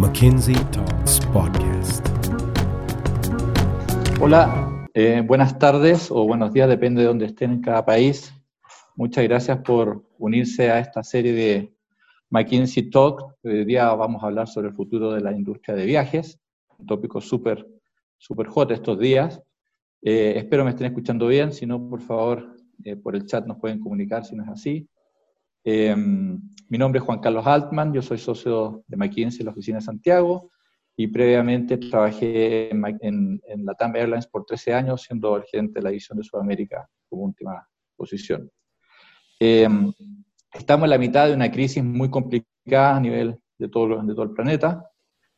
McKinsey Talks Podcast. Hola, eh, buenas tardes o buenos días, depende de dónde estén en cada país. Muchas gracias por unirse a esta serie de McKinsey Talk. Hoy día vamos a hablar sobre el futuro de la industria de viajes, un tópico súper super hot estos días. Eh, espero me estén escuchando bien, si no, por favor, eh, por el chat nos pueden comunicar si no es así. Eh, mi nombre es Juan Carlos Altman, yo soy socio de McKinsey en la oficina de Santiago y previamente trabajé en, en, en Latam Airlines por 13 años, siendo el gerente de la división de Sudamérica como última posición. estamos en la mitad de una crisis muy complicada a nivel de todo, de todo el planeta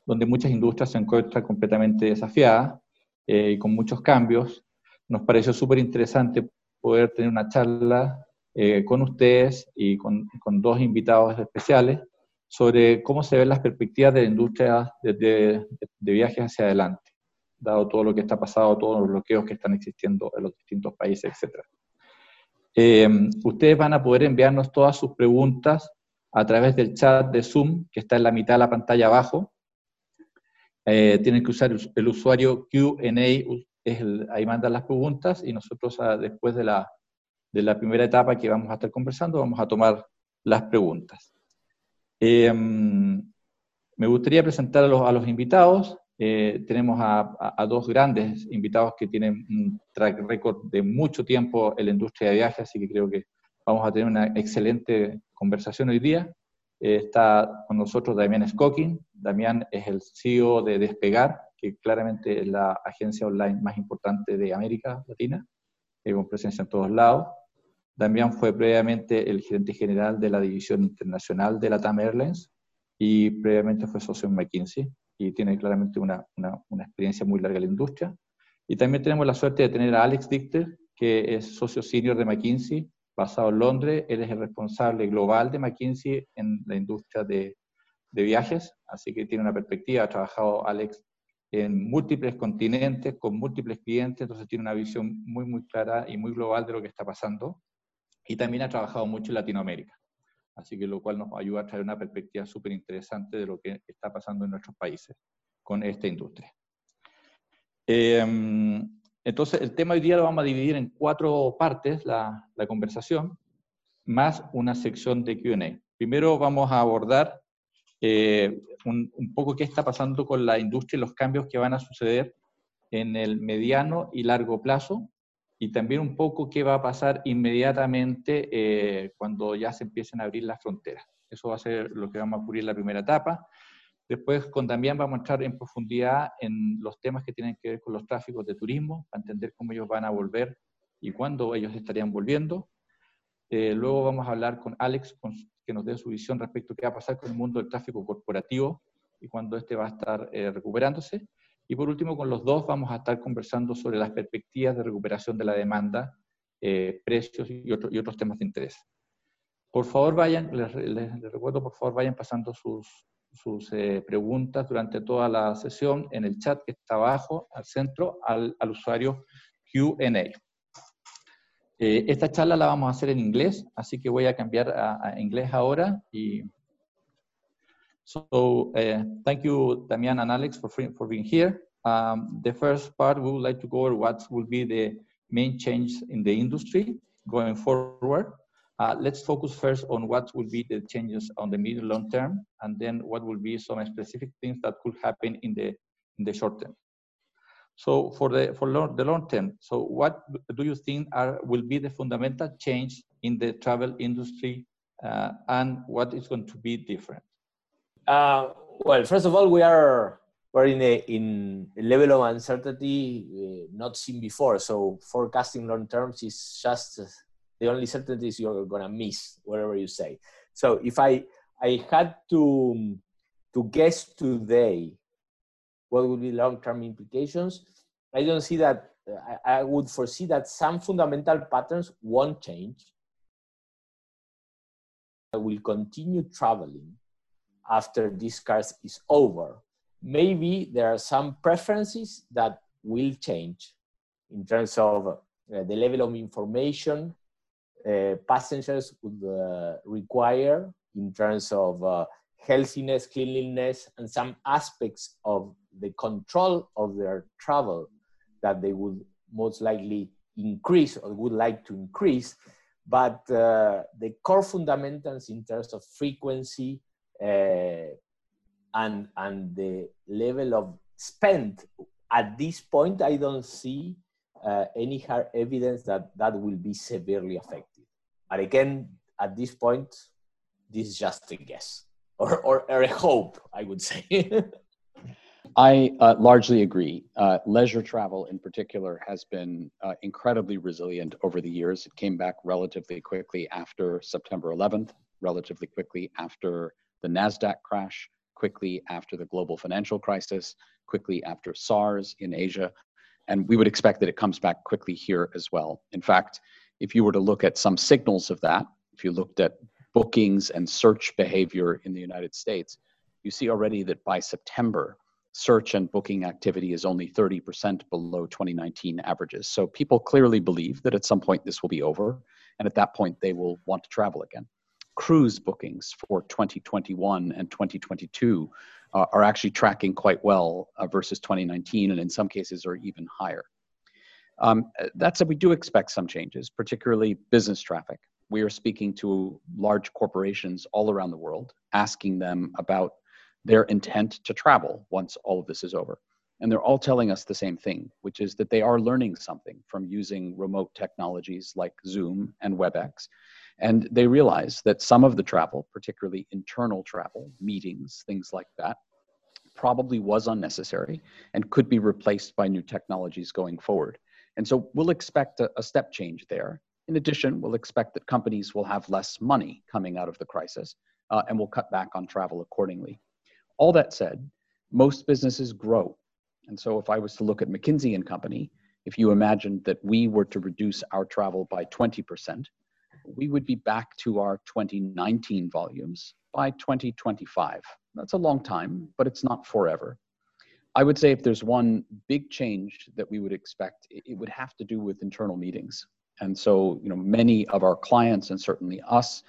donde muchas industrias se encuentran completamente desafiadas eh, y con muchos cambios. Nos pareció súper interesante poder tener una charla eh, con ustedes y con, con, dos invitados especiales sobre cómo se ven las perspectivas de la industria de, de, de, viajes hacia adelante, dado todo lo que está pasando, todos los bloqueos que están existiendo en los distintos países, etc. Eh, ustedes van a poder enviarnos todas sus preguntas a través del chat de Zoom, que está en la mitad de la pantalla abajo, eh, tienen que usar el, usuario Q&A, ahí mandan las preguntas y nosotros ah, después de la, de la, primera etapa que vamos a estar conversando vamos a tomar las preguntas. Eh, me gustaría presentar a los, a los invitados. Eh, tenemos a, a, dos grandes invitados que tienen un track record de mucho tiempo en la industria de viajes, así que creo que vamos a tener una excelente conversación hoy día. Eh, está con nosotros Damián Skokin. Damián es el CEO de Despegar, que claramente es la agencia online más importante de América Latina, eh, presencia en todos lados. Damián fue previamente el gerente general de la división internacional de la TAM Airlines y previamente fue socio en McKinsey y tiene claramente una, una, una experiencia muy larga en la industria. Y también tenemos la suerte de tener a Alex Dichter, que es socio senior de McKinsey basado en Londres. Él es el responsable global de McKinsey en la industria de, de viajes, así que tiene una perspectiva. Ha trabajado Alex en múltiples continentes, con múltiples clientes, entonces tiene una visión muy, muy clara y muy global de lo que está pasando. Y también ha trabajado mucho en Latinoamérica, así que lo cual nos ayuda a traer una perspectiva súper interesante de lo que está pasando en nuestros países con esta industria. Eh, entonces, el tema hoy día lo vamos a dividir en cuatro partes, la, la conversación, más una sección de QA. Primero vamos a abordar eh, un, poco qué está pasando con la industria y los cambios que van a suceder en el mediano y largo plazo, y también un poco qué va a pasar inmediatamente eh, cuando ya se empiecen a abrir las fronteras. Eso va a ser lo que vamos a cubrir en la primera etapa. Después con Damián vamos a entrar en profundidad en los temas que tienen que ver con los tráficos de turismo, para entender cómo ellos van a volver y cuándo ellos estarían volviendo. Eh, luego vamos a hablar con Alex, que nos dé su visión respecto a qué va a pasar con el mundo del tráfico corporativo y cuándo este va a estar eh, recuperándose. Y por último, con los dos vamos a estar conversando sobre las perspectivas de recuperación de la demanda, eh, precios y, otro, y, otros temas de interés. Por favor, vayan, les, les, les recuerdo, por favor, vayan pasando sus, sus eh, preguntas durante toda la sesión en el chat que está abajo, al centro, al, al usuario Q&A. Eh, esta charla la vamos a hacer en inglés, así que voy a cambiar a, a inglés ahora. Y so, uh, thank you, Damian and Alex, for, for being here. Um, the first part, we would like to go over what will be the main change in the industry going forward. Uh, let's focus first on what will be the changes on the medium long term, and then what will be some specific things that could happen in the in the short term. So for the for long, the long term, so what do you think are will be the fundamental change in the travel industry, uh, and what is going to be different? Uh, well, first of all, we are we're in a in a level of uncertainty uh, not seen before. So forecasting long terms is just the only certainties you're gonna miss whatever you say. So if I I had to to guess today what would be long-term implications, I don't see that. I, I would foresee that some fundamental patterns won't change. I will continue traveling after this crisis is over. Maybe there are some preferences that will change in terms of uh, the level of information uh, passengers would uh, require in terms of uh, healthiness, cleanliness, and some aspects of the control of their travel that they would most likely increase or would like to increase. But uh, the core fundamentals in terms of frequency uh, and, and the level of spend at this point, I don't see uh, any hard evidence that that will be severely affected. But again, at this point, this is just a guess or, or, or a hope, I would say. I uh, largely agree. Uh, leisure travel, in particular, has been uh, incredibly resilient over the years. It came back relatively quickly after September 11th, relatively quickly after the NASDAQ crash, quickly after the global financial crisis, quickly after SARS in Asia. And we would expect that it comes back quickly here as well. In fact, if you were to look at some signals of that, if you looked at bookings and search behavior in the United States, you see already that by September, search and booking activity is only 30% below 2019 averages. So people clearly believe that at some point this will be over, and at that point they will want to travel again. Cruise bookings for 2021 and 2022 uh, are actually tracking quite well uh, versus 2019, and in some cases are even higher. Um, that said, we do expect some changes, particularly business traffic. We are speaking to large corporations all around the world, asking them about their intent to travel once all of this is over. And they're all telling us the same thing, which is that they are learning something from using remote technologies like Zoom and WebEx. And they realize that some of the travel, particularly internal travel, meetings, things like that, probably was unnecessary and could be replaced by new technologies going forward. And so we'll expect a, a step change there. In addition, we'll expect that companies will have less money coming out of the crisis uh, and will cut back on travel accordingly. All that said, most businesses grow. And so if I was to look at McKinsey and Company, if you imagined that we were to reduce our travel by 20%, we would be back to our 2019 volumes by 2025. That's a long time, but it's not forever. I would say if there's one big change that we would expect, it would have to do with internal meetings. And so, you know, many of our clients and certainly us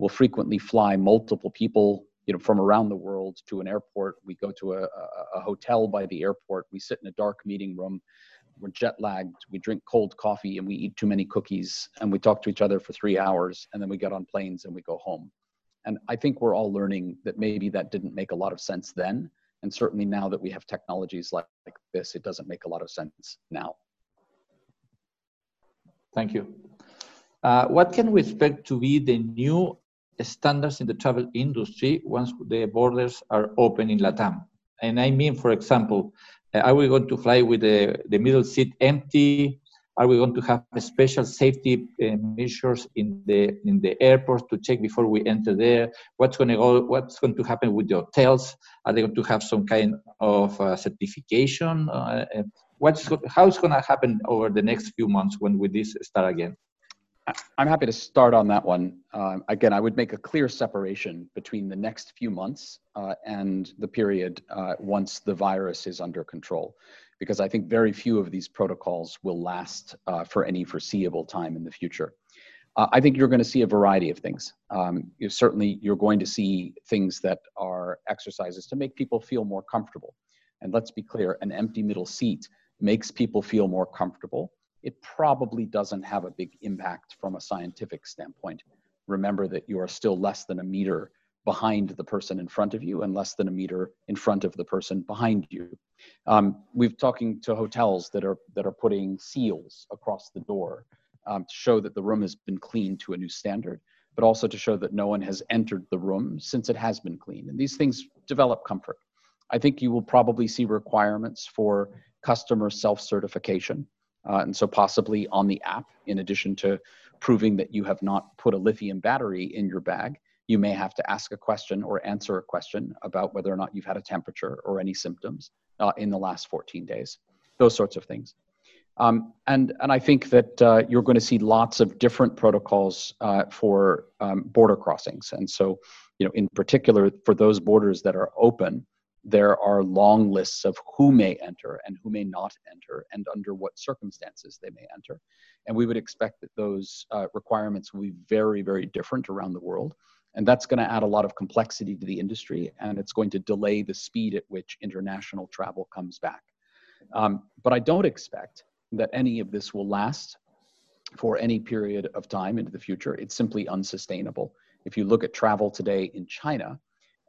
will frequently fly multiple people you know, from around the world to an airport. We go to a, a, hotel by the airport. We sit in a dark meeting room. We're jet lagged. We drink cold coffee and we eat too many cookies and we talk to each other for three hours and then we get on planes and we go home. And I think we're all learning that maybe that didn't make a lot of sense then. And certainly now that we have technologies like, like this, it doesn't make a lot of sense now. Thank you. Uh, what can we expect to be the new standards in the travel industry once the borders are open in Latam. And I mean, for example, uh, are we going to fly with the, the middle seat empty? Are we going to have special safety uh, measures in the in the airports to check before we enter there? What's going to go? What's going to happen with the hotels? Are they going to have some kind of uh, certification? Uh, uh what's how's going to happen over the next few months when we this start again? I'm happy to start on that one. Uh, again, I would make a clear separation between the next few months uh, and the period uh, once the virus is under control, because I think very few of these protocols will last uh, for any foreseeable time in the future. Uh, I think you're going to see a variety of things. Um, you certainly, you're going to see things that are exercises to make people feel more comfortable. And let's be clear, an empty middle seat makes people feel more comfortable it probably doesn't have a big impact from a scientific standpoint. Remember that you are still less than a meter behind the person in front of you and less than a meter in front of the person behind you. Um, we've talking to hotels that are that are putting seals across the door um, to show that the room has been cleaned to a new standard, but also to show that no one has entered the room since it has been cleaned. And these things develop comfort. I think you will probably see requirements for customer self-certification uh, and so possibly on the app, in addition to proving that you have not put a lithium battery in your bag, you may have to ask a question or answer a question about whether or not you've had a temperature or any symptoms uh, in the last 14 days. Those sorts of things. Um, and, and I think that uh, you're going to see lots of different protocols uh, for um, border crossings. And so, you know, in particular, for those borders that are open, there are long lists of who may enter and who may not enter and under what circumstances they may enter. And we would expect that those uh, requirements will be very, very different around the world. And that's going to add a lot of complexity to the industry and it's going to delay the speed at which international travel comes back. Um, but I don't expect that any of this will last for any period of time into the future. It's simply unsustainable. If you look at travel today in China,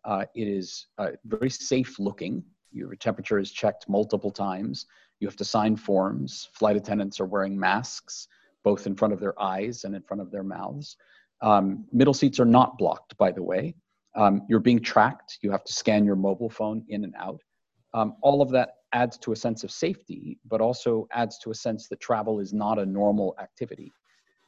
uh, it is uh, very safe looking. Your temperature is checked multiple times. You have to sign forms. Flight attendants are wearing masks, both in front of their eyes and in front of their mouths. Um, middle seats are not blocked, by the way. Um, you're being tracked. You have to scan your mobile phone in and out. Um, all of that adds to a sense of safety, but also adds to a sense that travel is not a normal activity.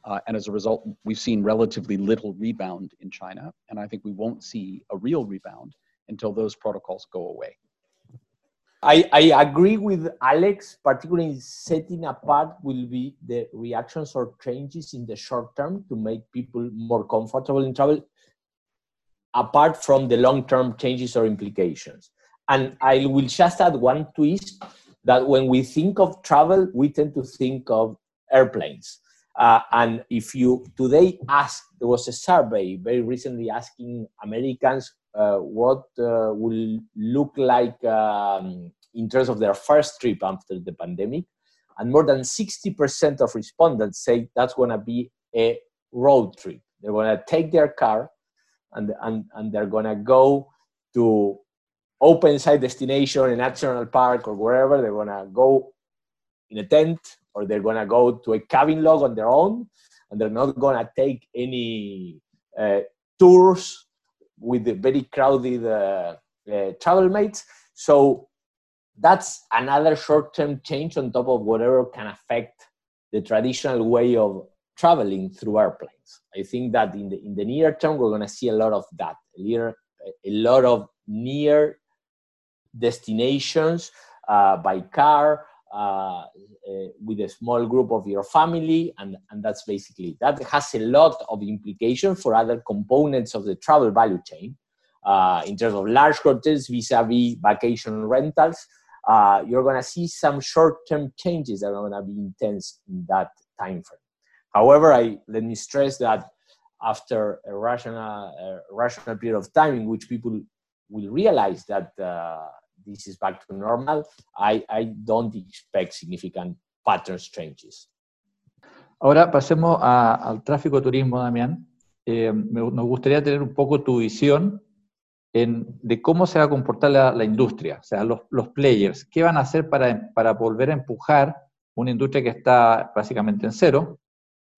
Uh, and as a result, we've seen relatively little rebound in China. And I think we won't see a real rebound until those protocols go away. I, I agree with Alex, particularly setting apart will be the reactions or changes in the short term to make people more comfortable in travel, apart from the long term changes or implications. And I will just add one twist that when we think of travel, we tend to think of airplanes. Uh, and if you today ask, there was a survey very recently asking Americans uh, what uh, will look like um, in terms of their first trip after the pandemic. And more than 60% of respondents say that's going to be a road trip. They're going to take their car and, and, and they're going to go to open site destination, a national park or wherever. They're going to go in a tent or they're going to go to a cabin log on their own and they're not going to take any uh, tours with the very crowded uh, uh, travel mates. So that's another short-term change on top of whatever can affect the traditional way of traveling through airplanes. I think that in the in the near term we're going to see a lot of that, a, a lot of near destinations uh, by car uh, uh, with a small group of your family, and, and that's basically that has a lot of implication for other components of the travel value chain uh, in terms of large hotels vis-a-vis vacation rentals. Uh, you're going to see some short-term changes that are going to be intense in that time frame. However, I let me stress that after a rational, a rational period of time in which people will realize that uh, this is back to normal, I, I don't expect significant patterns changes. Ahora pasemos a, al tráfico turismo, Damián. Eh, me, nos gustaría tener un poco tu visión en, de cómo se va a comportar la, la industria, o sea, los, los, players, qué van a hacer para, para volver a empujar una industria que está básicamente en cero,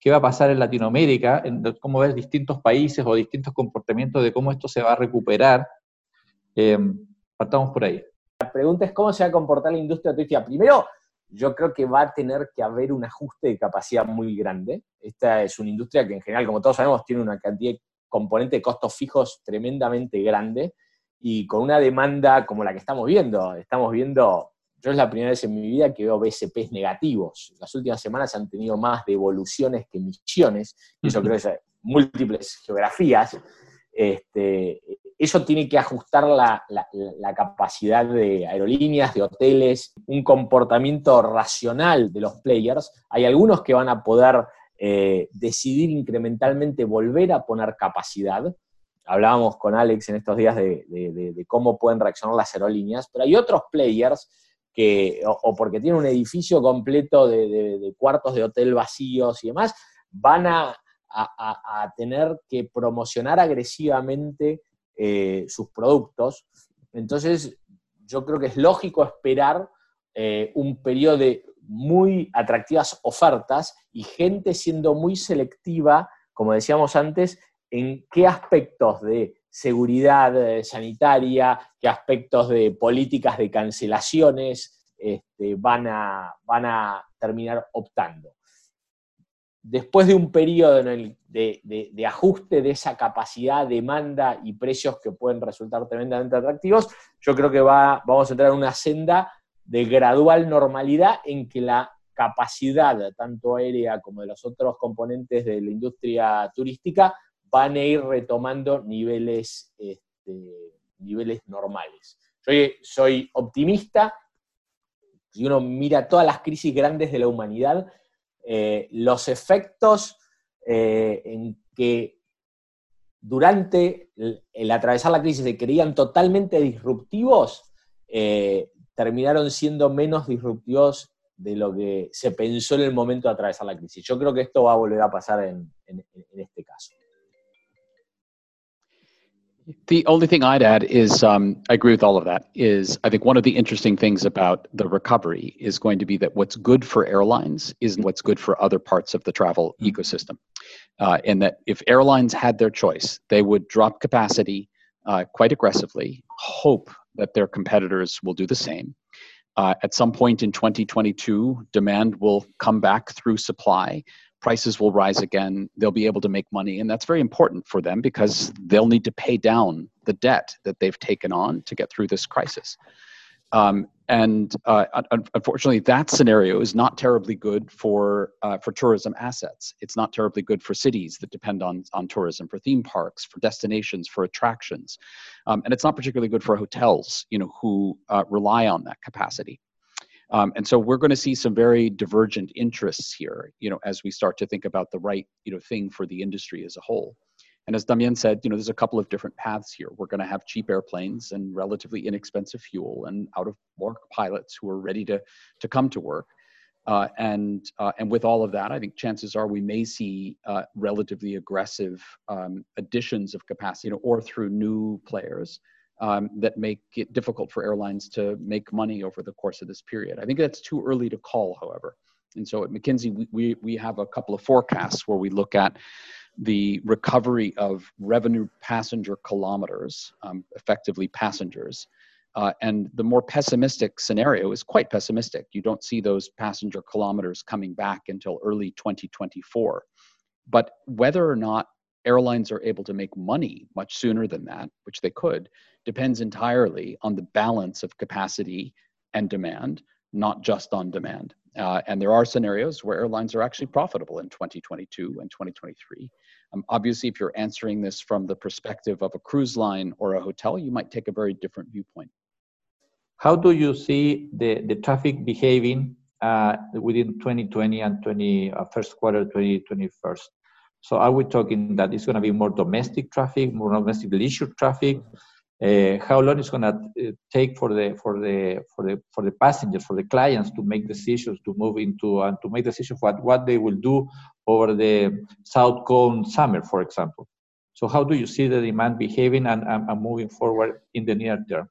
qué va a pasar en Latinoamérica, en cómo ver distintos países o distintos comportamientos de cómo esto se va a recuperar. Eh, partamos por ahí. La pregunta es cómo se va a comportar la industria turística. Primero, yo creo que va a tener que haber un ajuste de capacidad muy grande. Esta es una industria que en general, como todos sabemos, tiene una cantidad de componente de costos fijos tremendamente grande y con una demanda como la que estamos viendo. Estamos viendo, yo es la primera vez en mi vida que veo BSPs negativos. Las últimas semanas han tenido más devoluciones que emisiones, y eso creo que es múltiples geografías. Este, eso tiene que ajustar la, capacidad de aerolíneas, de hoteles, un comportamiento racional de los players. Hay algunos que van a poder eh, decidir incrementalmente volver a poner capacidad. Hablábamos con Alex en estos días de, cómo pueden reaccionar las aerolíneas, pero hay otros players que, o, porque tienen un edificio completo de, cuartos de hotel vacíos y demás, van a, tener que promocionar agresivamente eh, sus productos. Entonces, yo creo que es lógico esperar eh, un periodo de muy atractivas ofertas y gente siendo muy selectiva, como decíamos antes, en qué aspectos de seguridad eh, sanitaria, qué aspectos de políticas de cancelaciones este, van, a, van a terminar optando después de un periodo de, ajuste de esa capacidad, demanda y precios que pueden resultar tremendamente atractivos, yo creo que va, vamos a entrar en una senda de gradual normalidad en que la capacidad, tanto aérea como de los otros componentes de la industria turística, van a ir retomando niveles, este, niveles normales. Yo soy optimista, si uno mira todas las crisis grandes de la humanidad, eh, los efectos eh, en que durante el, atravesar la crisis se creían totalmente disruptivos, eh, terminaron siendo menos disruptivos de lo que se pensó en el momento de atravesar la crisis. Yo creo que esto va a volver a pasar en este caso. The only thing I'd add is um, I agree with all of that. Is I think one of the interesting things about the recovery is going to be that what's good for airlines is what's good for other parts of the travel mm-hmm. ecosystem. Uh, and that if airlines had their choice, they would drop capacity uh, quite aggressively, hope that their competitors will do the same. Uh, at some point in 2022, demand will come back through supply prices will rise again they'll be able to make money and that's very important for them because they'll need to pay down the debt that they've taken on to get through this crisis. Um, and uh, unfortunately that scenario is not terribly good for uh, for tourism assets. It's not terribly good for cities that depend on on tourism for theme parks for destinations for attractions. Um, and it's not particularly good for hotels you know who uh, rely on that capacity um, and so we're going to see some very divergent interests here, you know, as we start to think about the right, you know, thing for the industry as a whole. And as Damien said, you know, there's a couple of different paths here. We're going to have cheap airplanes and relatively inexpensive fuel and out of work pilots who are ready to, to come to work. Uh, and uh, and with all of that, I think chances are we may see uh, relatively aggressive um, additions of capacity, you know, or through new players um, that make it difficult for airlines to make money over the course of this period. I think that's too early to call, however. And so at McKinsey, we, we, we have a couple of forecasts where we look at the recovery of revenue passenger kilometers, um, effectively passengers. Uh, and the more pessimistic scenario is quite pessimistic. You don't see those passenger kilometers coming back until early 2024. But whether or not airlines are able to make money much sooner than that, which they could, depends entirely on the balance of capacity and demand, not just on demand. Uh, and there are scenarios where airlines are actually profitable in 2022 and 2023. Um, obviously, if you're answering this from the perspective of a cruise line or a hotel, you might take a very different viewpoint. How do you see the, the traffic behaving uh, within 2020 and 20, uh, first quarter 2021? So are we talking that it's going to be more domestic traffic, more domestic leisure traffic? Uh, how long it's going to uh, take for the for the for the for the passengers, for the clients to make decisions to move into and to make decisions what what they will do over the South Cone summer, for example. So how do you see the demand behaving and, and, and moving forward in the near term?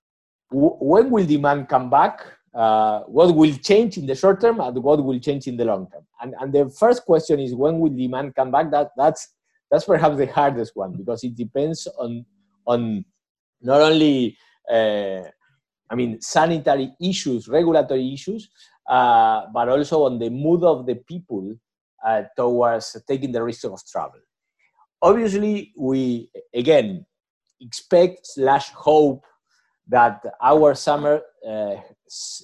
When will demand come back? Uh, what will change in the short term and what will change in the long term. And, and the first question is when will demand come back? That, that's, that's perhaps the hardest one because it depends on, on not only, uh, I mean, sanitary issues, regulatory issues, uh, but also on the mood of the people uh, towards taking the risk of travel. Obviously, we, again, expect slash hope that our summer uh,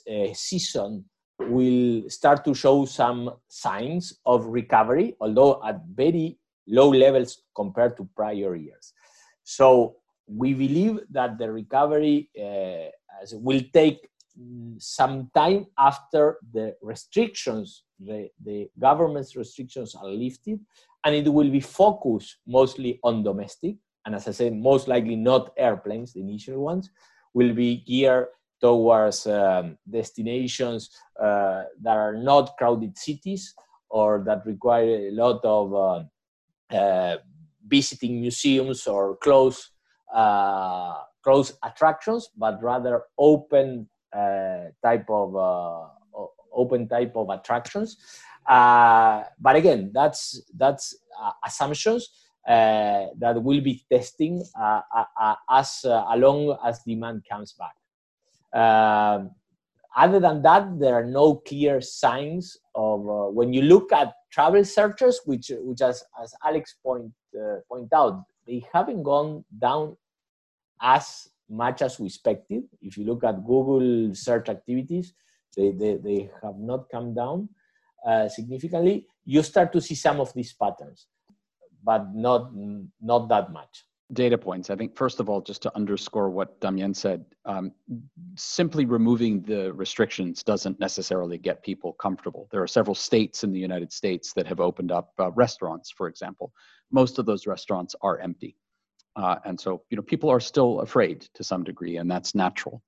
uh, season will start to show some signs of recovery, although at very low levels compared to prior years. So we believe that the recovery uh, will take some time after the restrictions, the, the government's restrictions are lifted, and it will be focused mostly on domestic, and as I said, most likely not airplanes, the initial ones, will be geared towards um, destinations uh, that are not crowded cities or that require a lot of uh, uh, visiting museums or close uh, close attractions, but rather open uh, type of uh, open type of attractions. but again, that's that's assumptions. Uh, that will be testing uh, uh, as long as demand comes back. Um, other than that, there are no clear signs of when you look at travel searches, which, which as, as Alex point, point out, they haven't gone down as much as we expected. If you look at Google search activities, they, they, they have not come down uh, significantly. You start to see some of these patterns but not not that much data points. I think, first of all, just to underscore what Damien said, um, simply removing the restrictions doesn't necessarily get people comfortable. There are several states in the United States that have opened up uh, restaurants, for example. Most of those restaurants are empty. Uh, and so, you know, people are still afraid to some degree, and that's natural.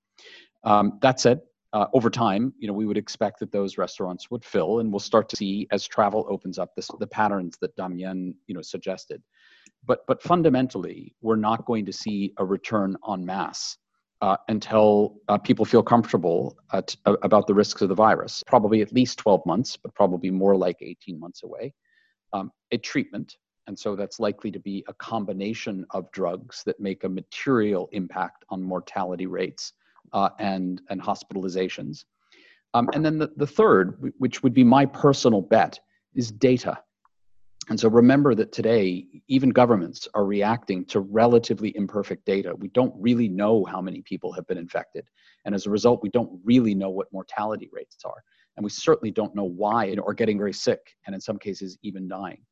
Um, that said, uh, over time, you know, we would expect that those restaurants would fill, and we'll start to see as travel opens up this, the patterns that Damien, you know, suggested. But but fundamentally, we're not going to see a return en masse uh, until uh, people feel comfortable uh, about the risks of the virus. Probably at least 12 months, but probably more like 18 months away. Um, a treatment, and so that's likely to be a combination of drugs that make a material impact on mortality rates uh, and, and hospitalizations. Um, and then the, the third, which would be my personal bet, is data. And so remember that today, even governments are reacting to relatively imperfect data. We don't really know how many people have been infected. And as a result, we don't really know what mortality rates are. And we certainly don't know why or getting very sick, and in some cases, even dying.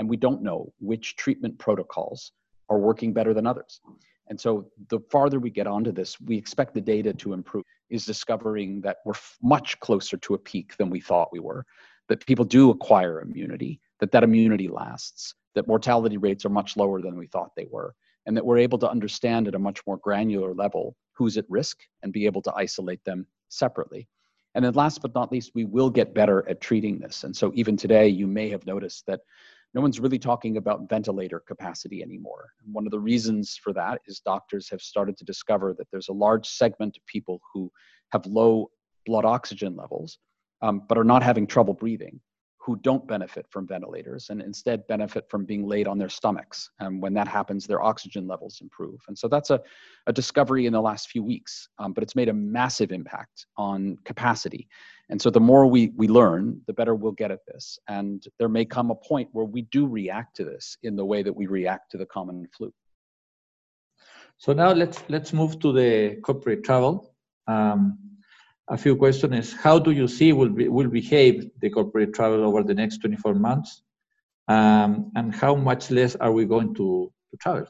And we don't know which treatment protocols are working better than others. And so the farther we get onto this, we expect the data to improve, is discovering that we're much closer to a peak than we thought we were, that people do acquire immunity, that that immunity lasts, that mortality rates are much lower than we thought they were, and that we're able to understand at a much more granular level who's at risk and be able to isolate them separately. And then last but not least, we will get better at treating this. And so even today, you may have noticed that no one's really talking about ventilator capacity anymore. One of the reasons for that is doctors have started to discover that there's a large segment of people who have low blood oxygen levels, um, but are not having trouble breathing, who don't benefit from ventilators and instead benefit from being laid on their stomachs. And when that happens, their oxygen levels improve. And so that's a, a discovery in the last few weeks, um, but it's made a massive impact on capacity. And so the more we, we learn, the better we'll get at this. And there may come a point where we do react to this in the way that we react to the common flu. So now let's let's move to the corporate travel. Um, a few questions is how do you see will be, will behave the corporate travel over the next 24 months, um, and how much less are we going to, to travel?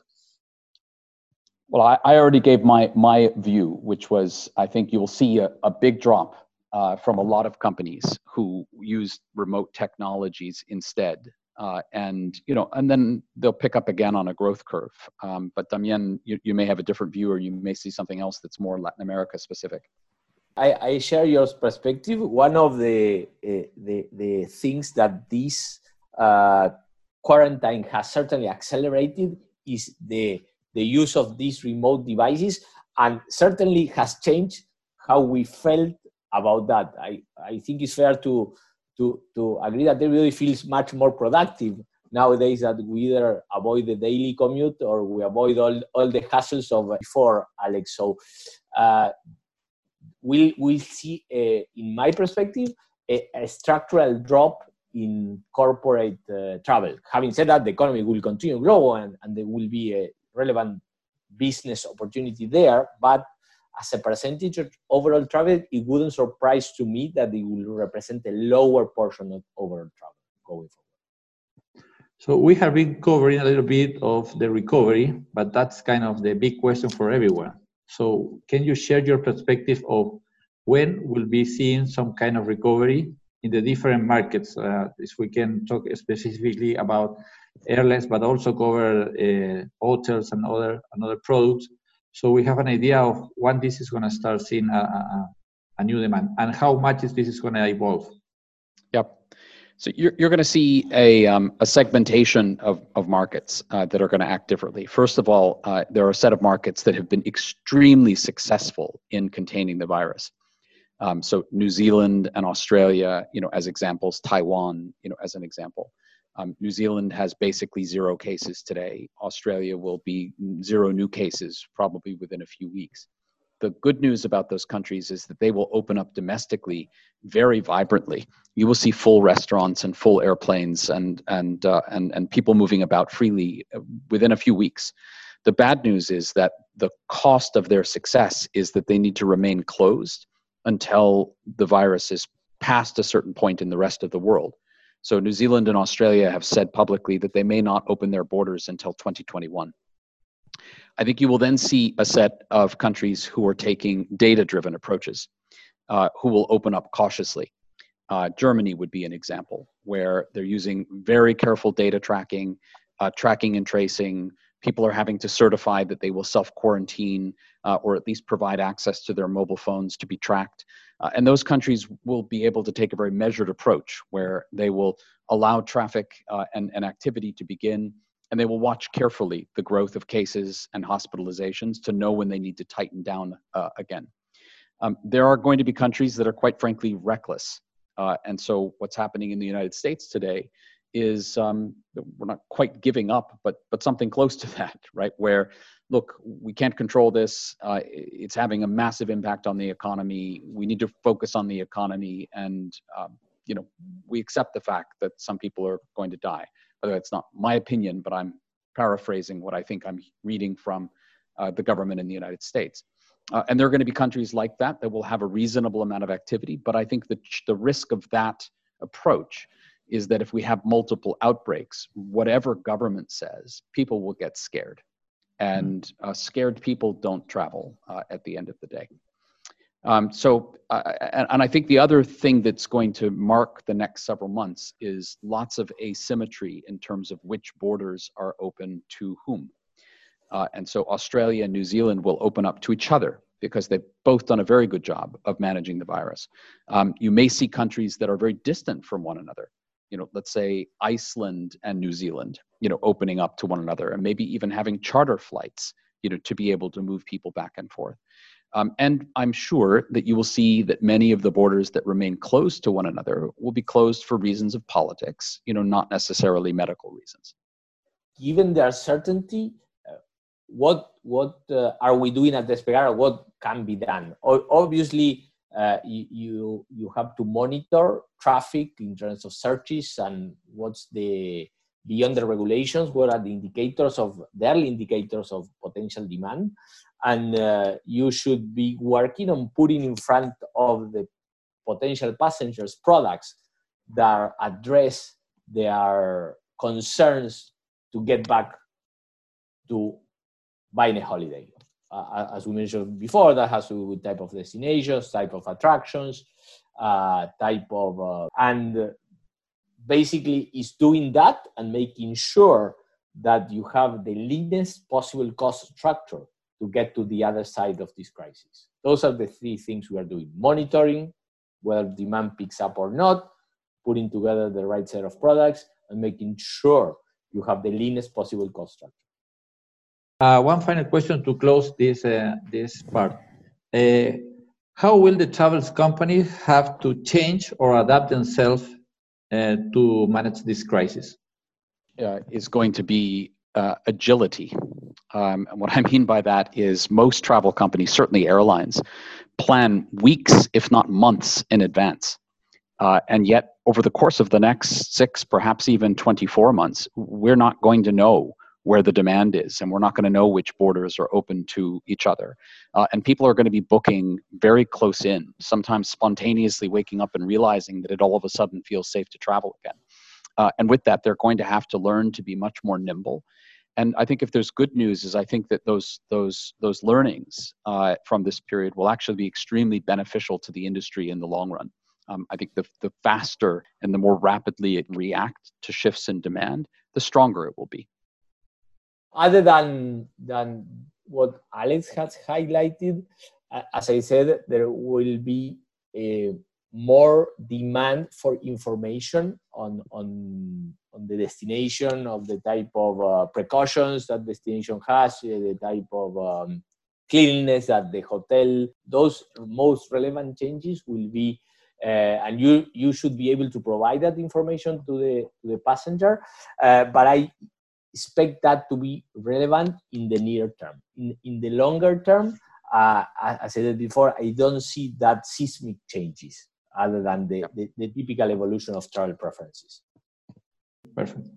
Well, I, I already gave my my view, which was I think you will see a, a big drop uh, from a lot of companies who use remote technologies instead. Uh, and you know, and then they'll pick up again on a growth curve. Um, but Damien, you, you may have a different view, or you may see something else that's more Latin America specific. I, I share your perspective. One of the uh, the, the things that this uh, quarantine has certainly accelerated is the the use of these remote devices, and certainly has changed how we felt about that. I, I think it's fair to, to, to agree that everybody feels much more productive nowadays that we either avoid the daily commute or we avoid all, all the hassles of before, Alex. So uh, we'll, we'll see, in my perspective, a, a, structural drop in corporate uh, travel. Having said that, the economy will continue grow and, and there will be a relevant business opportunity there, but as a percentage of overall travel, it wouldn't surprise to me that it will represent a lower portion of overall travel going forward. So we have been covering a little bit of the recovery, but that's kind of the big question for everyone. So can you share your perspective of when we'll be seeing some kind of recovery in the different markets? Uh, if we can talk specifically about airlines, but also cover uh, hotels and other and other products so we have an idea of when this is going to start seeing a, a, a new demand and how much is this is going to evolve. Yep. So you're, you're going to see a, um, a segmentation of, of markets uh, that are going to act differently. First of all, uh, there are a set of markets that have been extremely successful in containing the virus. Um, so New Zealand and Australia, you know, as examples, Taiwan, you know, as an example. Um, New Zealand has basically zero cases today. Australia will be zero new cases probably within a few weeks. The good news about those countries is that they will open up domestically very vibrantly. You will see full restaurants and full airplanes and and uh, and and people moving about freely uh, within a few weeks. The bad news is that the cost of their success is that they need to remain closed until the virus is past a certain point in the rest of the world. So New Zealand and Australia have said publicly that they may not open their borders until 2021. I think you will then see a set of countries who are taking data driven approaches, uh, who will open up cautiously. Uh, Germany would be an example where they're using very careful data tracking, uh, tracking and tracing. people are having to certify that they will self quarantine uh, or at least provide access to their mobile phones to be tracked. Uh, and those countries will be able to take a very measured approach where they will allow traffic uh, and, and activity to begin and they will watch carefully the growth of cases and hospitalizations to know when they need to tighten down uh, again. Um, there are going to be countries that are quite frankly reckless. Uh, and so what's happening in the United States today is um, we're not quite giving up, but but something close to that, right? Where look, we can't control this. Uh, it's having a massive impact on the economy. We need to focus on the economy, and um, you know, we accept the fact that some people are going to die. The way, it's not my opinion, but I'm paraphrasing what I think I'm reading from uh, the government in the United States. Uh, and there are going to be countries like that that will have a reasonable amount of activity. But I think that the risk of that approach is that if we have multiple outbreaks, whatever government says, people will get scared. And uh, scared people don't travel uh, at the end of the day. Um, so, uh, and, and, I think the other thing that's going to mark the next several months is lots of asymmetry in terms of which borders are open to whom. Uh, and so Australia and New Zealand will open up to each other because they've both done a very good job of managing the virus. Um, you may see countries that are very distant from one another. You know, let's say Iceland and New Zealand, you know, opening up to one another and maybe even having charter flights, you know, to be able to move people back and forth. Um, and I'm sure that you will see that many of the borders that remain closed to one another will be closed for reasons of politics, you know, not necessarily medical reasons. Given the uncertainty, uh, what what uh, are we doing at Despegar? What can be done? O- obviously, uh, you you have to monitor traffic in terms of searches and what's the beyond the regulations. What are the indicators of the early indicators of potential demand? And uh, you should be working on putting in front of the potential passengers products that address their concerns to get back to buying a holiday. Uh, as we mentioned before, that has to do with type of destinations, type of attractions, uh, type of, uh, and basically is doing that and making sure that you have the leanest possible cost structure to get to the other side of this crisis. Those are the three things we are doing monitoring whether demand picks up or not, putting together the right set of products, and making sure you have the leanest possible cost structure. Uh, one final question to close this, uh, this part. Uh, how will the travels companies have to change or adapt themselves uh, to manage this crisis? Uh, is going to be uh, agility. Um, and what I mean by that is most travel companies, certainly airlines, plan weeks, if not months, in advance. Uh, and yet, over the course of the next six, perhaps even 24 months, we're not going to know where the demand is, and we're not going to know which borders are open to each other. Uh, and people are going to be booking very close in, sometimes spontaneously waking up and realizing that it all of a sudden feels safe to travel again. Uh, and with that, they're going to have to learn to be much more nimble and I think if there's good news, is I think that those those those learnings uh, from this period will actually be extremely beneficial to the industry in the long run. Um, I think the the faster and the more rapidly it reacts to shifts in demand, the stronger it will be. Other than than what Alex has highlighted, as I said, there will be a more demand for information on on on the destination of the type of uh, precautions that destination has, uh, the type of um, cleanliness at the hotel. Those most relevant changes will be, uh, and you you should be able to provide that information to the to the passenger. Uh, but I expect that to be relevant in the near term. In in the longer term, uh, as I said before, I don't see that seismic changes other than the, the, the typical evolution of travel preferences. Perfect.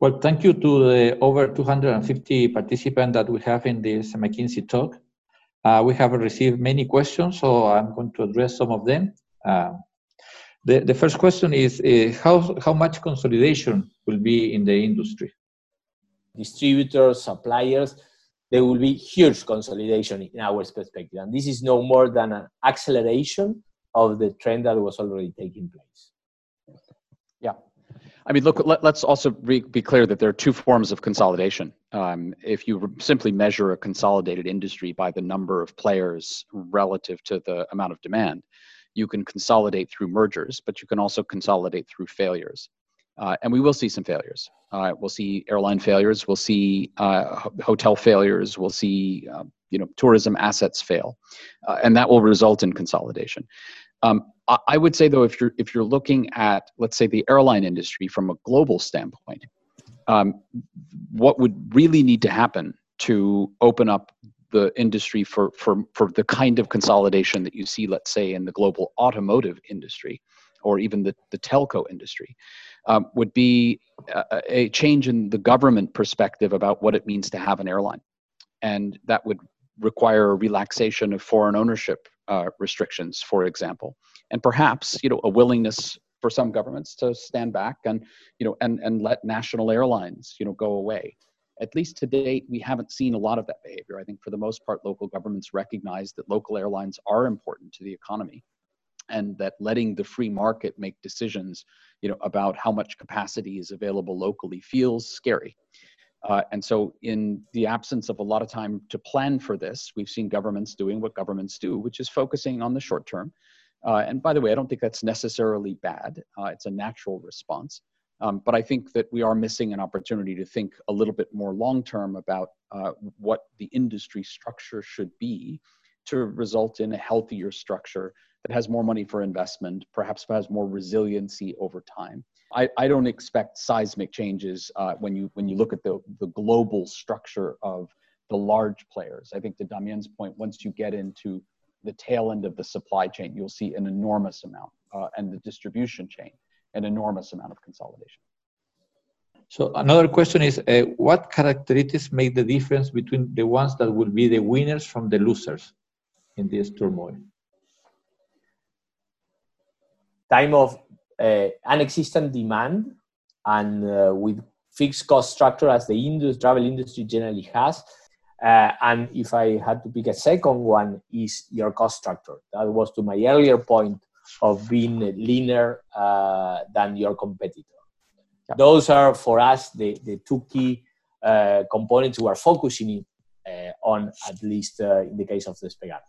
Well, thank you to the over 250 participants that we have in this McKinsey talk. Uh, we have received many questions, so I'm going to address some of them. Uh, the, the first question is uh, how, how much consolidation will be in the industry? Distributors, suppliers, there will be huge consolidation in our perspective. And this is no more than an acceleration of the trend that was already taking place. Yeah. I mean, look, let, us also be, be, clear that there are two forms of consolidation. Um, if you simply measure a consolidated industry by the number of players relative to the amount of demand, you can consolidate through mergers, but you can also consolidate through failures. Uh, and we will see some failures. Uh, we'll see airline failures. We'll see uh, hotel failures. We'll see, um, you know, tourism assets fail, uh, and that will result in consolidation. Um, I would say though, if you're if you're looking at let's say the airline industry from a global standpoint, um, what would really need to happen to open up the industry for for for the kind of consolidation that you see, let's say, in the global automotive industry, or even the the telco industry, um, would be a, a change in the government perspective about what it means to have an airline, and that would require a relaxation of foreign ownership uh, restrictions, for example, and perhaps you know a willingness for some governments to stand back and you know and and let national airlines you know go away. At least to date, we haven't seen a lot of that behavior. I think for the most part, local governments recognize that local airlines are important to the economy, and that letting the free market make decisions you know about how much capacity is available locally feels scary. Uh, and so, in the absence of a lot of time to plan for this, we've seen governments doing what governments do, which is focusing on the short term. Uh, and by the way, I don't think that's necessarily bad. Uh, it's a natural response. Um, but I think that we are missing an opportunity to think a little bit more long term about uh, what the industry structure should be to result in a healthier structure that has more money for investment, perhaps has more resiliency over time. I, I don't expect seismic changes uh, when you when you look at the, the global structure of the large players. I think to Damien's point, once you get into the tail end of the supply chain, you'll see an enormous amount, uh, and the distribution chain, an enormous amount of consolidation. So another question is, uh, what characteristics make the difference between the ones that will be the winners from the losers in this turmoil? Time of uh, unexistent demand and uh, with fixed cost structure as the industry, travel industry generally has. Uh, and if I had to pick a second one, is your cost structure. That was to my earlier point of being leaner uh, than your competitor. Yeah. Those are for us the, the two key uh, components we are focusing uh, on, at least in the case of Despegar.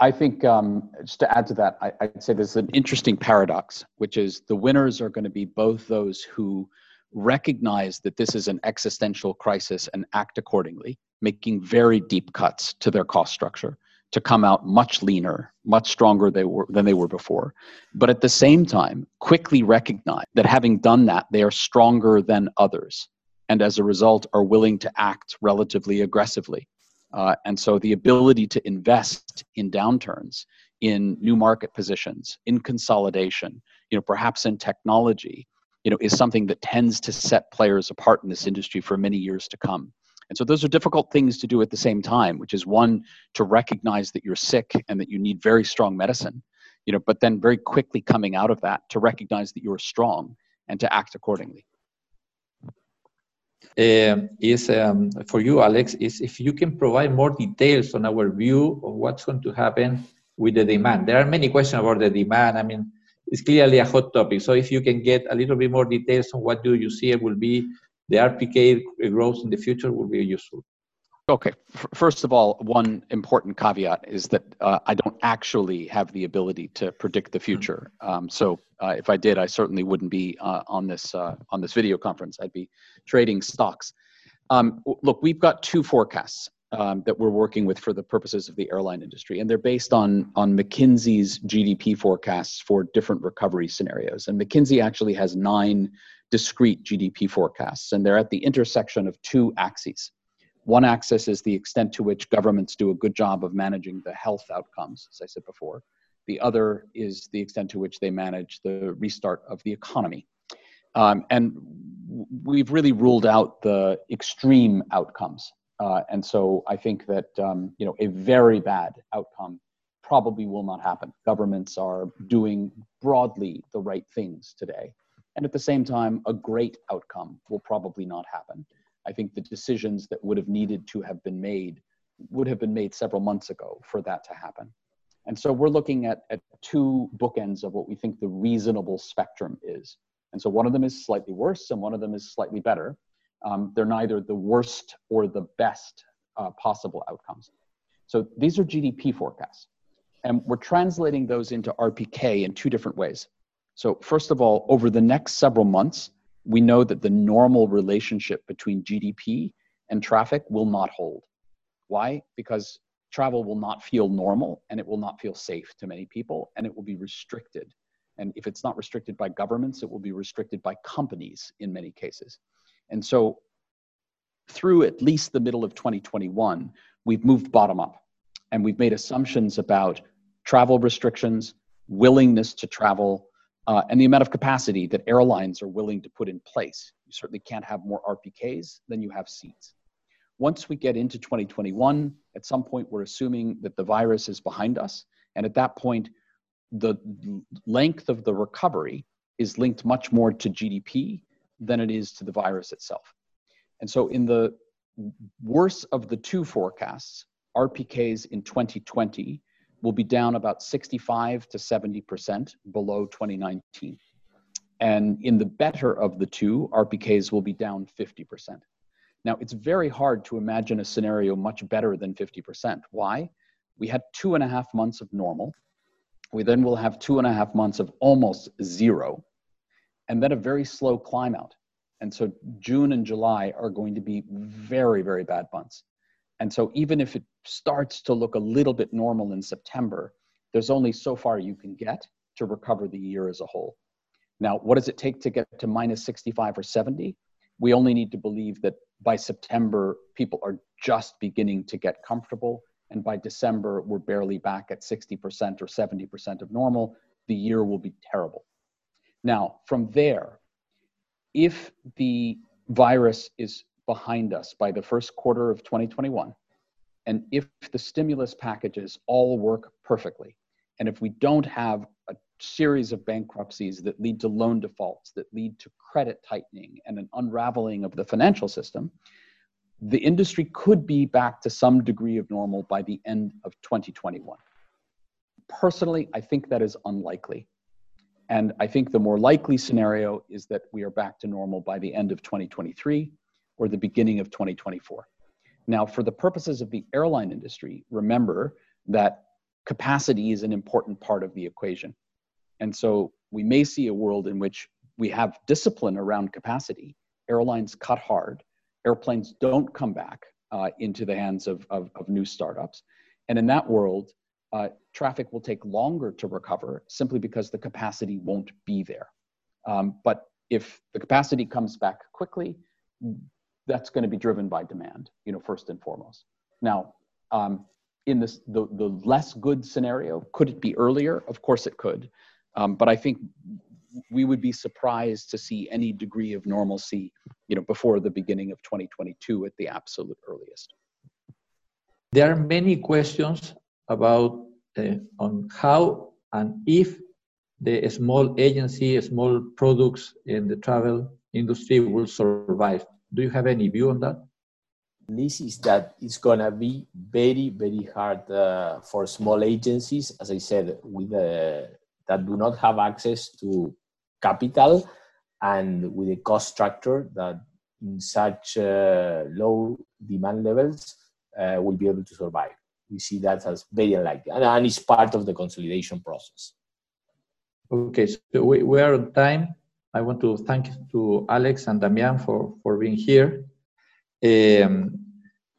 I think um, just to add to that, I, would say there's an interesting paradox, which is the winners are going to be both those who recognize that this is an existential crisis and act accordingly, making very deep cuts to their cost structure to come out much leaner, much stronger they were, than they were before. But at the same time, quickly recognize that having done that, they are stronger than others. And as a result, are willing to act relatively aggressively uh, and so the ability to invest in downturns, in new market positions, in consolidation, you know, perhaps in technology, you know, is something that tends to set players apart in this industry for many years to come. And so those are difficult things to do at the same time, which is one to recognize that you're sick and that you need very strong medicine, you know, but then very quickly coming out of that to recognize that you're strong and to act accordingly uh, is um, for you, Alex, is if you can provide more details on our view of what's going to happen with the demand. There are many questions about the demand. I mean, it's clearly a hot topic. So if you can get a little bit more details on what do you see it will be the RPK growth in the future will be useful. Okay. First of all, one important caveat is that uh, I don't actually have the ability to predict the future. Um, so uh, if I did, I certainly wouldn't be uh, on this uh, on this video conference. I'd be trading stocks. Um, look, we've got two forecasts um, that we're working with for the purposes of the airline industry, and they're based on on McKinsey's GDP forecasts for different recovery scenarios. And McKinsey actually has nine discrete GDP forecasts, and they're at the intersection of two axes. One axis is the extent to which governments do a good job of managing the health outcomes, as I said before. The other is the extent to which they manage the restart of the economy. Um, and we've really ruled out the extreme outcomes. Uh, and so I think that um, you know a very bad outcome probably will not happen. Governments are doing broadly the right things today. And at the same time, a great outcome will probably not happen. I think the decisions that would have needed to have been made would have been made several months ago for that to happen. And so we're looking at, at two bookends of what we think the reasonable spectrum is. And so one of them is slightly worse and one of them is slightly better. Um, they're neither the worst or the best uh, possible outcomes. So these are GDP forecasts. And we're translating those into RPK in two different ways. So, first of all, over the next several months, we know that the normal relationship between GDP and traffic will not hold. Why? Because travel will not feel normal and it will not feel safe to many people and it will be restricted and if it's not restricted by governments, it will be restricted by companies in many cases. And so, through at least the middle of 2021, we've moved bottom up and we've made assumptions about travel restrictions, willingness to travel, uh, and the amount of capacity that airlines are willing to put in place. You certainly can't have more RPKs than you have seats. Once we get into 2021, at some point, we're assuming that the virus is behind us. And at that point, the length of the recovery is linked much more to GDP than it is to the virus itself. And so, in the worst of the two forecasts, RPKs in 2020 will be down about 65 to 70% below 2019. And in the better of the two, RPKs will be down 50%. Now, it's very hard to imagine a scenario much better than 50%. Why? We had two and a half months of normal we then will have two and a half months of almost zero, and then a very slow climb out. And so June and July are going to be very, very bad months. And so even if it starts to look a little bit normal in September, there's only so far you can get to recover the year as a whole. Now, what does it take to get to minus 65 or 70? We only need to believe that by September, people are just beginning to get comfortable and by December, we're barely back at 60% or 70% of normal, the year will be terrible. Now, from there, if the virus is behind us by the first quarter of 2021, and if the stimulus packages all work perfectly, and if we don't have a series of bankruptcies that lead to loan defaults, that lead to credit tightening and an unraveling of the financial system, the industry could be back to some degree of normal by the end of 2021. Personally, I think that is unlikely. And I think the more likely scenario is that we are back to normal by the end of 2023 or the beginning of 2024. Now, for the purposes of the airline industry, remember that capacity is an important part of the equation. And so we may see a world in which we have discipline around capacity. Airlines cut hard airplanes don't come back uh, into the hands of, of, of, new startups. And in that world, uh, traffic will take longer to recover simply because the capacity won't be there. Um, but if the capacity comes back quickly, that's going to be driven by demand, you know, first and foremost. Now, um, in this, the, the less good scenario, could it be earlier? Of course it could. Um, but I think we would be surprised to see any degree of normalcy, you know, before the beginning of 2022 at the absolute earliest. There are many questions about uh, on how and if the small agency, small products in the travel industry will survive. Do you have any view on that? This is that it's gonna be very, very hard uh, for small agencies, as I said, with uh, that do not have access to capital and with a cost structure that in such uh, low demand levels uh, will be able to survive. We see that as very unlikely, and, and it's part of the consolidation process. Okay, so we, we are on time. I want to thank to Alex and Damián for, for being here. Um,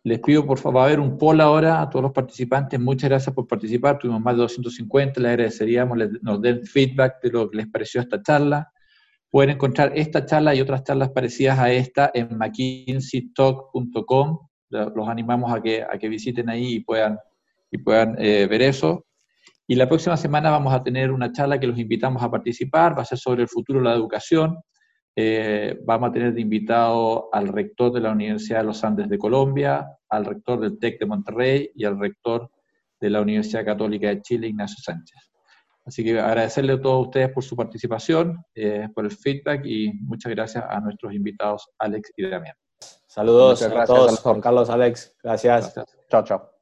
les pido por favor, a haber un poll ahora a todos los participantes. Muchas gracias por participar. Tuvimos más de 250. Les agradeceríamos, les, nos den feedback de lo que les pareció esta charla. Pueden encontrar esta charla y otras charlas parecidas a esta en mckinseytalk.com. Los animamos a que, a que visiten ahí y puedan, y puedan eh, ver eso. Y la próxima semana vamos a tener una charla que los invitamos a participar. Va a ser sobre el futuro de la educación. Eh, vamos a tener de invitado al rector de la Universidad de los Andes de Colombia, al rector del TEC de Monterrey y al rector de la Universidad Católica de Chile, Ignacio Sánchez. Así que agradecerle a todos ustedes por su participación, eh, por el feedback y muchas gracias a nuestros invitados Alex y Damián. Saludos a todos, Juan Carlos, Alex. Gracias. Chao, chao.